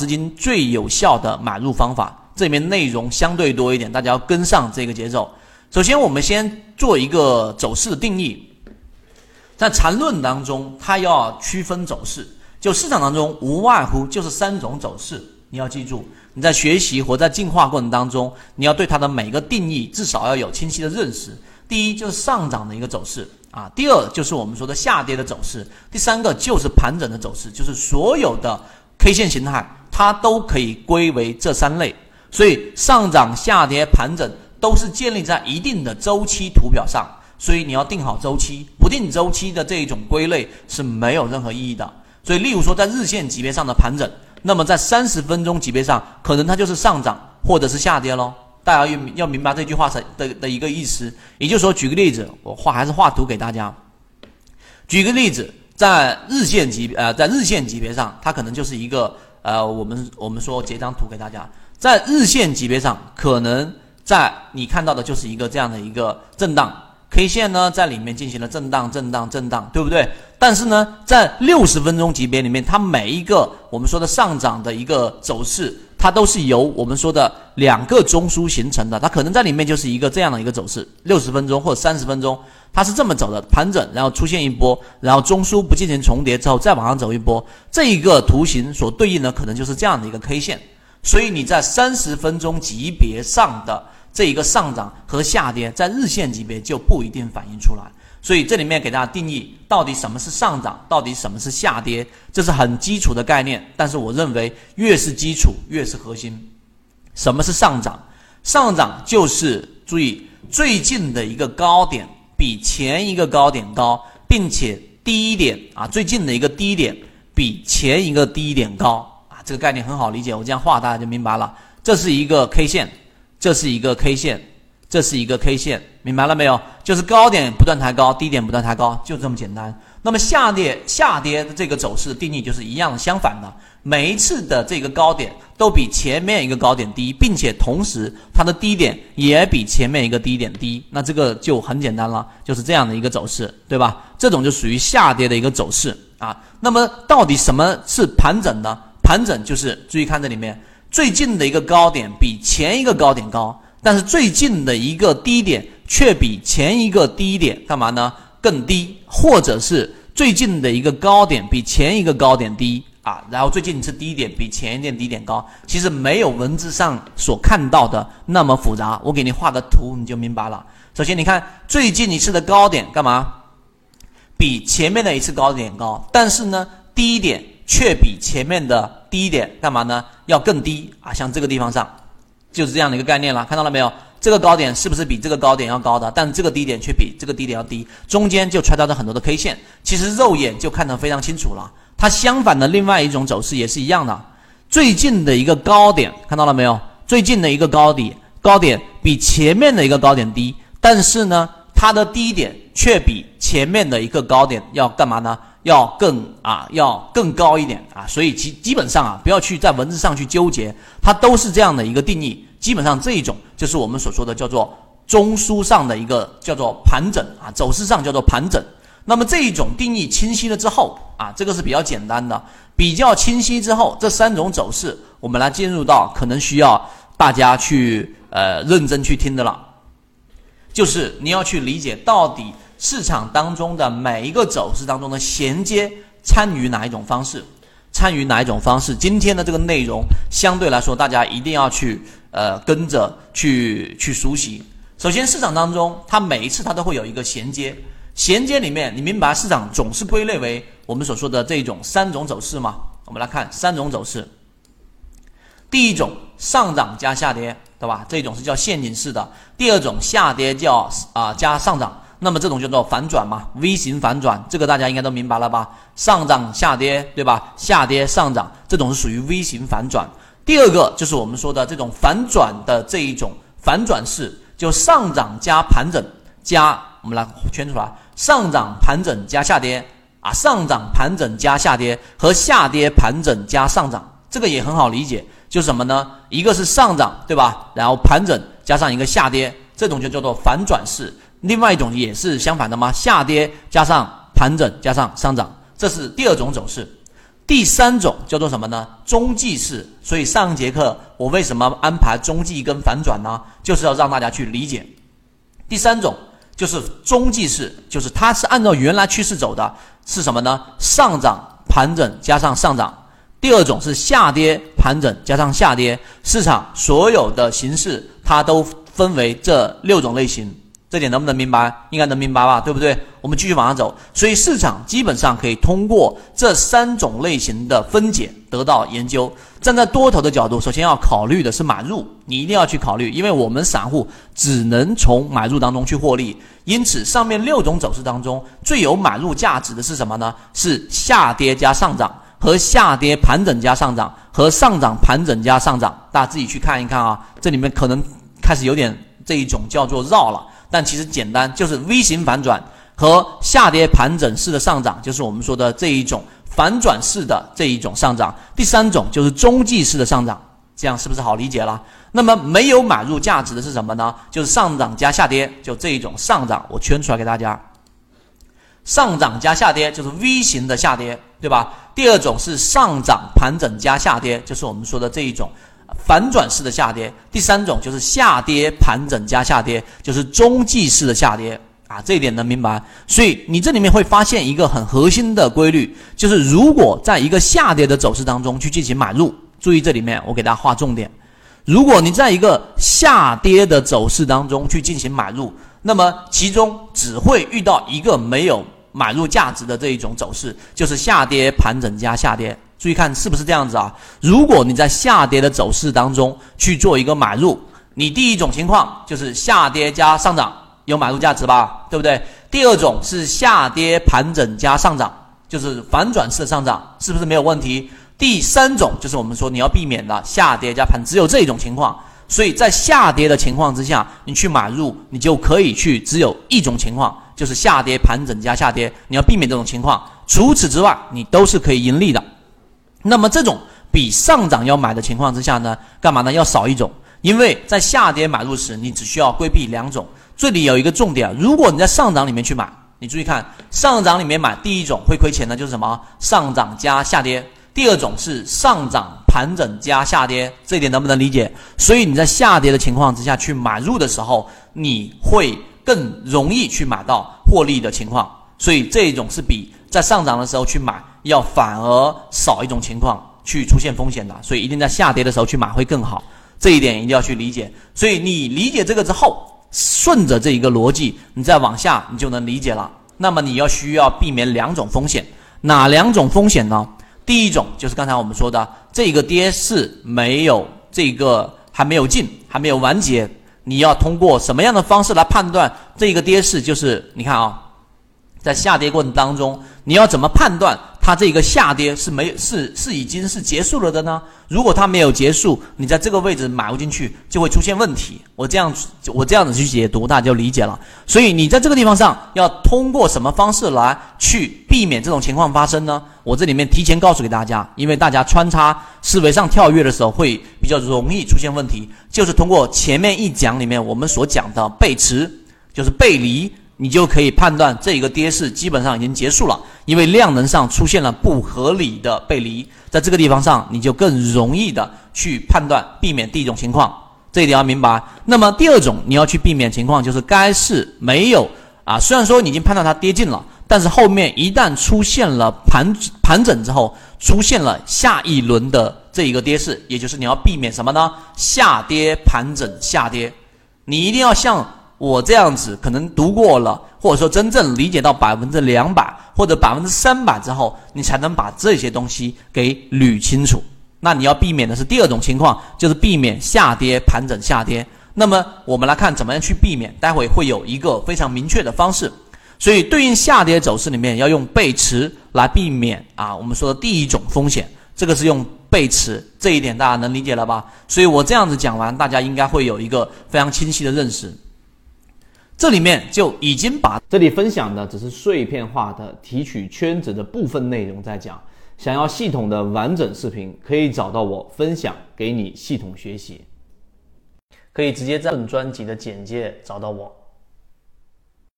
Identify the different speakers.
Speaker 1: 资金最有效的买入方法。这里面内容相对多一点，大家要跟上这个节奏。首先，我们先做一个走势的定义。在缠论当中，它要区分走势，就市场当中无外乎就是三种走势。你要记住，你在学习或在进化过程当中，你要对它的每个定义至少要有清晰的认识。第一就是上涨的一个走势啊，第二就是我们说的下跌的走势，第三个就是盘整的走势，就是所有的 K 线形态它都可以归为这三类。所以上涨、下跌、盘整都是建立在一定的周期图表上，所以你要定好周期，不定周期的这一种归类是没有任何意义的。所以，例如说在日线级别上的盘整，那么在三十分钟级别上，可能它就是上涨或者是下跌喽。大家要要明白这句话的的的一个意思。也就是说，举个例子，我画还是画图给大家。举个例子，在日线级呃，在日线级别上，它可能就是一个呃，我们我们说截张图给大家。在日线级别上，可能在你看到的就是一个这样的一个震荡 K 线呢，在里面进行了震荡、震荡、震荡，对不对？但是呢，在六十分钟级别里面，它每一个我们说的上涨的一个走势，它都是由我们说的两个中枢形成的，它可能在里面就是一个这样的一个走势，六十分钟或者三十分钟，它是这么走的，盘整，然后出现一波，然后中枢不进行重叠之后再往上走一波，这一个图形所对应的可能就是这样的一个 K 线。所以你在三十分钟级别上的这一个上涨和下跌，在日线级别就不一定反映出来。所以这里面给大家定义到底什么是上涨，到底什么是下跌，这是很基础的概念。但是我认为越是基础越是核心。什么是上涨？上涨就是注意最近的一个高点比前一个高点高，并且低点啊最近的一个低点比前一个低点高啊。这个概念很好理解，我这样画大家就明白了。这是一个 K 线，这是一个 K 线，这是一个 K 线，明白了没有？就是高点不断抬高，低点不断抬高，就这么简单。那么下跌下跌的这个走势定义就是一样相反的，每一次的这个高点都比前面一个高点低，并且同时它的低点也比前面一个低点低，那这个就很简单了，就是这样的一个走势，对吧？这种就属于下跌的一个走势啊。那么到底什么是盘整呢？盘整就是注意看这里面最近的一个高点比前一个高点高，但是最近的一个低点却比前一个低点干嘛呢？更低，或者是最近的一个高点比前一个高点低啊，然后最近一次低点比前一点低点高，其实没有文字上所看到的那么复杂。我给你画个图你就明白了。首先你看最近一次的高点干嘛？比前面的一次高点高，但是呢低点。却比前面的低点干嘛呢？要更低啊！像这个地方上，就是这样的一个概念了。看到了没有？这个高点是不是比这个高点要高的？但这个低点却比这个低点要低，中间就穿插着很多的 K 线。其实肉眼就看得非常清楚了。它相反的另外一种走势也是一样的。最近的一个高点看到了没有？最近的一个高点，高点比前面的一个高点低，但是呢，它的低点却比前面的一个高点要干嘛呢？要更啊，要更高一点啊，所以基基本上啊，不要去在文字上去纠结，它都是这样的一个定义。基本上这一种就是我们所说的叫做中枢上的一个叫做盘整啊，走势上叫做盘整。那么这一种定义清晰了之后啊，这个是比较简单的，比较清晰之后，这三种走势我们来进入到可能需要大家去呃认真去听的了，就是你要去理解到底。市场当中的每一个走势当中的衔接，参与哪一种方式？参与哪一种方式？今天的这个内容相对来说，大家一定要去呃跟着去去熟悉。首先，市场当中它每一次它都会有一个衔接，衔接里面你明白市场总是归类为我们所说的这种三种走势吗？我们来看三种走势。第一种上涨加下跌，对吧？这种是叫陷阱式的。第二种下跌叫啊加上涨。那么这种叫做反转嘛，V 型反转，这个大家应该都明白了吧？上涨下跌，对吧？下跌上涨，这种是属于 V 型反转。第二个就是我们说的这种反转的这一种反转式，就上涨加盘整加，我们来圈出来，上涨盘整加下跌啊，上涨盘整加下跌和下跌盘整加上涨，这个也很好理解，就是什么呢？一个是上涨，对吧？然后盘整加上一个下跌，这种就叫做反转式。另外一种也是相反的吗？下跌加上盘整加上上涨，这是第二种走势。第三种叫做什么呢？中继式。所以上节课我为什么安排中继跟反转呢？就是要让大家去理解。第三种就是中继式，就是它是按照原来趋势走的，是什么呢？上涨盘整加上上涨。第二种是下跌盘整加上下跌。市场所有的形式它都分为这六种类型。这点能不能明白？应该能明白吧，对不对？我们继续往上走。所以市场基本上可以通过这三种类型的分解得到研究。站在多头的角度，首先要考虑的是买入，你一定要去考虑，因为我们散户只能从买入当中去获利。因此，上面六种走势当中最有买入价值的是什么呢？是下跌加上涨和下跌盘整加上涨和上涨盘整加上涨。大家自己去看一看啊，这里面可能开始有点这一种叫做绕了。但其实简单，就是 V 型反转和下跌盘整式的上涨，就是我们说的这一种反转式的这一种上涨。第三种就是中继式的上涨，这样是不是好理解了？那么没有买入价值的是什么呢？就是上涨加下跌，就这一种上涨，我圈出来给大家。上涨加下跌就是 V 型的下跌，对吧？第二种是上涨盘整加下跌，就是我们说的这一种。反转式的下跌，第三种就是下跌盘整加下跌，就是中继式的下跌啊，这一点能明白。所以你这里面会发现一个很核心的规律，就是如果在一个下跌的走势当中去进行买入，注意这里面我给大家划重点。如果你在一个下跌的走势当中去进行买入，那么其中只会遇到一个没有买入价值的这一种走势，就是下跌盘整加下跌。注意看是不是这样子啊？如果你在下跌的走势当中去做一个买入，你第一种情况就是下跌加上涨有买入价值吧，对不对？第二种是下跌盘整加上涨，就是反转式的上涨，是不是没有问题？第三种就是我们说你要避免的下跌加盘，只有这一种情况。所以在下跌的情况之下，你去买入，你就可以去只有一种情况，就是下跌盘整加下跌，你要避免这种情况。除此之外，你都是可以盈利的。那么这种比上涨要买的情况之下呢，干嘛呢？要少一种，因为在下跌买入时，你只需要规避两种。这里有一个重点，如果你在上涨里面去买，你注意看，上涨里面买，第一种会亏钱的，就是什么？上涨加下跌。第二种是上涨盘整加下跌，这一点能不能理解？所以你在下跌的情况之下去买入的时候，你会更容易去买到获利的情况。所以这一种是比在上涨的时候去买。要反而少一种情况去出现风险的，所以一定在下跌的时候去买会更好，这一点一定要去理解。所以你理解这个之后，顺着这一个逻辑，你再往下你就能理解了。那么你要需要避免两种风险，哪两种风险呢？第一种就是刚才我们说的，这个跌势没有这个还没有进，还没有完结，你要通过什么样的方式来判断这个跌势？就是你看啊，在下跌过程当中，你要怎么判断？它这个下跌是没是是已经是结束了的呢？如果它没有结束，你在这个位置买入进去就会出现问题。我这样我这样子去解读，大家就理解了。所以你在这个地方上要通过什么方式来去避免这种情况发生呢？我这里面提前告诉给大家，因为大家穿插思维上跳跃的时候会比较容易出现问题，就是通过前面一讲里面我们所讲的背驰，就是背离。你就可以判断这一个跌势基本上已经结束了，因为量能上出现了不合理的背离，在这个地方上你就更容易的去判断避免第一种情况，这一点要明白。那么第二种你要去避免情况就是该市没有啊，虽然说你已经判断它跌进了，但是后面一旦出现了盘盘整之后，出现了下一轮的这一个跌势，也就是你要避免什么呢？下跌盘整下跌，你一定要像。我这样子可能读过了，或者说真正理解到百分之两百或者百分之三百之后，你才能把这些东西给捋清楚。那你要避免的是第二种情况，就是避免下跌盘整下跌。那么我们来看怎么样去避免，待会会有一个非常明确的方式。所以对应下跌走势里面要用背驰来避免啊，我们说的第一种风险，这个是用背驰，这一点大家能理解了吧？所以我这样子讲完，大家应该会有一个非常清晰的认识。这里面就已经把
Speaker 2: 这里分享的只是碎片化的提取圈子的部分内容在讲，想要系统的完整视频，可以找到我分享给你系统学习，可以直接在本专辑的简介找到我。